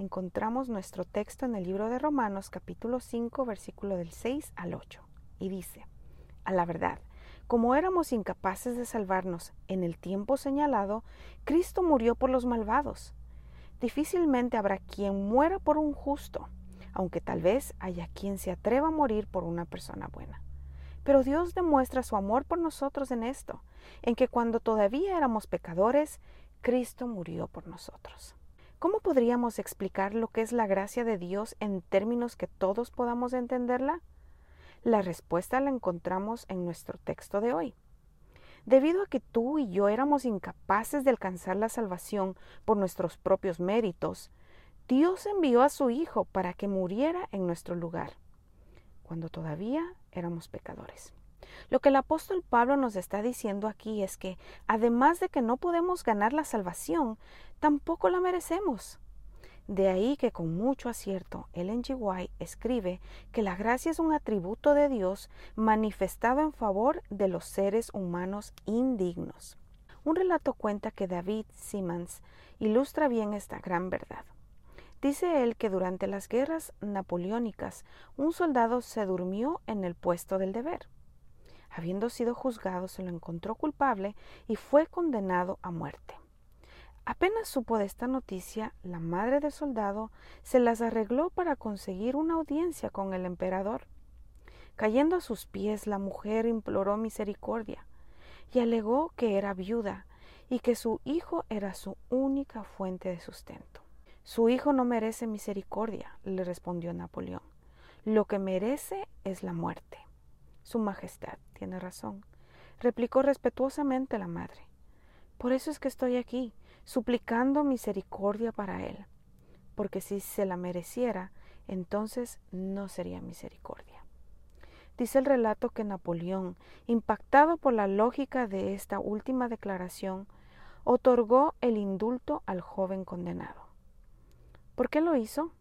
encontramos nuestro texto en el libro de Romanos capítulo 5 versículo del 6 al 8 y dice, a la verdad, como éramos incapaces de salvarnos en el tiempo señalado, Cristo murió por los malvados. Difícilmente habrá quien muera por un justo, aunque tal vez haya quien se atreva a morir por una persona buena. Pero Dios demuestra su amor por nosotros en esto, en que cuando todavía éramos pecadores, Cristo murió por nosotros. ¿Cómo podríamos explicar lo que es la gracia de Dios en términos que todos podamos entenderla? La respuesta la encontramos en nuestro texto de hoy. Debido a que tú y yo éramos incapaces de alcanzar la salvación por nuestros propios méritos, Dios envió a su Hijo para que muriera en nuestro lugar, cuando todavía éramos pecadores. Lo que el apóstol Pablo nos está diciendo aquí es que, además de que no podemos ganar la salvación, tampoco la merecemos. De ahí que con mucho acierto Ellen G. White escribe que la gracia es un atributo de Dios manifestado en favor de los seres humanos indignos. Un relato cuenta que David Simmons ilustra bien esta gran verdad. Dice él que durante las guerras napoleónicas un soldado se durmió en el puesto del deber. Habiendo sido juzgado, se lo encontró culpable y fue condenado a muerte. Apenas supo de esta noticia, la madre del soldado se las arregló para conseguir una audiencia con el emperador. Cayendo a sus pies, la mujer imploró misericordia y alegó que era viuda y que su hijo era su única fuente de sustento. Su hijo no merece misericordia, le respondió Napoleón. Lo que merece es la muerte. Su Majestad tiene razón, replicó respetuosamente la madre. Por eso es que estoy aquí, suplicando misericordia para él, porque si se la mereciera, entonces no sería misericordia. Dice el relato que Napoleón, impactado por la lógica de esta última declaración, otorgó el indulto al joven condenado. ¿Por qué lo hizo?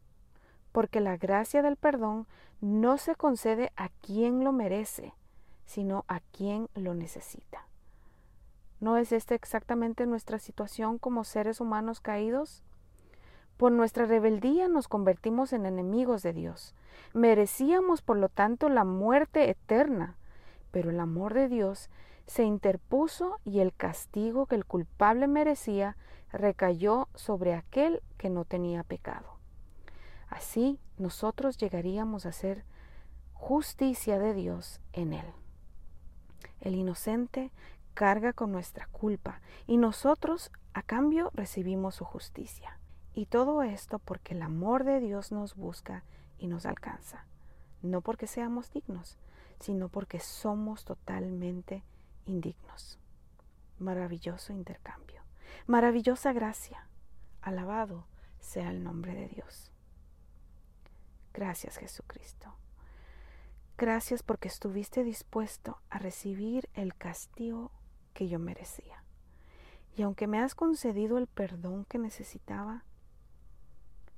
Porque la gracia del perdón no se concede a quien lo merece, sino a quien lo necesita. ¿No es esta exactamente nuestra situación como seres humanos caídos? Por nuestra rebeldía nos convertimos en enemigos de Dios. Merecíamos, por lo tanto, la muerte eterna, pero el amor de Dios se interpuso y el castigo que el culpable merecía recayó sobre aquel que no tenía pecado. Así nosotros llegaríamos a ser justicia de Dios en Él. El inocente carga con nuestra culpa y nosotros a cambio recibimos su justicia. Y todo esto porque el amor de Dios nos busca y nos alcanza. No porque seamos dignos, sino porque somos totalmente indignos. Maravilloso intercambio. Maravillosa gracia. Alabado sea el nombre de Dios. Gracias Jesucristo. Gracias porque estuviste dispuesto a recibir el castigo que yo merecía. Y aunque me has concedido el perdón que necesitaba,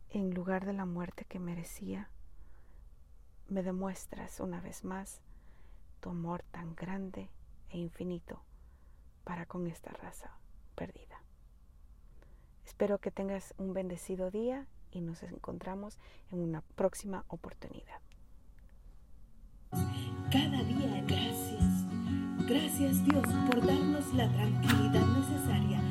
en lugar de la muerte que merecía, me demuestras una vez más tu amor tan grande e infinito para con esta raza perdida. Espero que tengas un bendecido día y nos encontramos en una próxima oportunidad. Cada día gracias. Gracias Dios por darnos la tranquilidad necesaria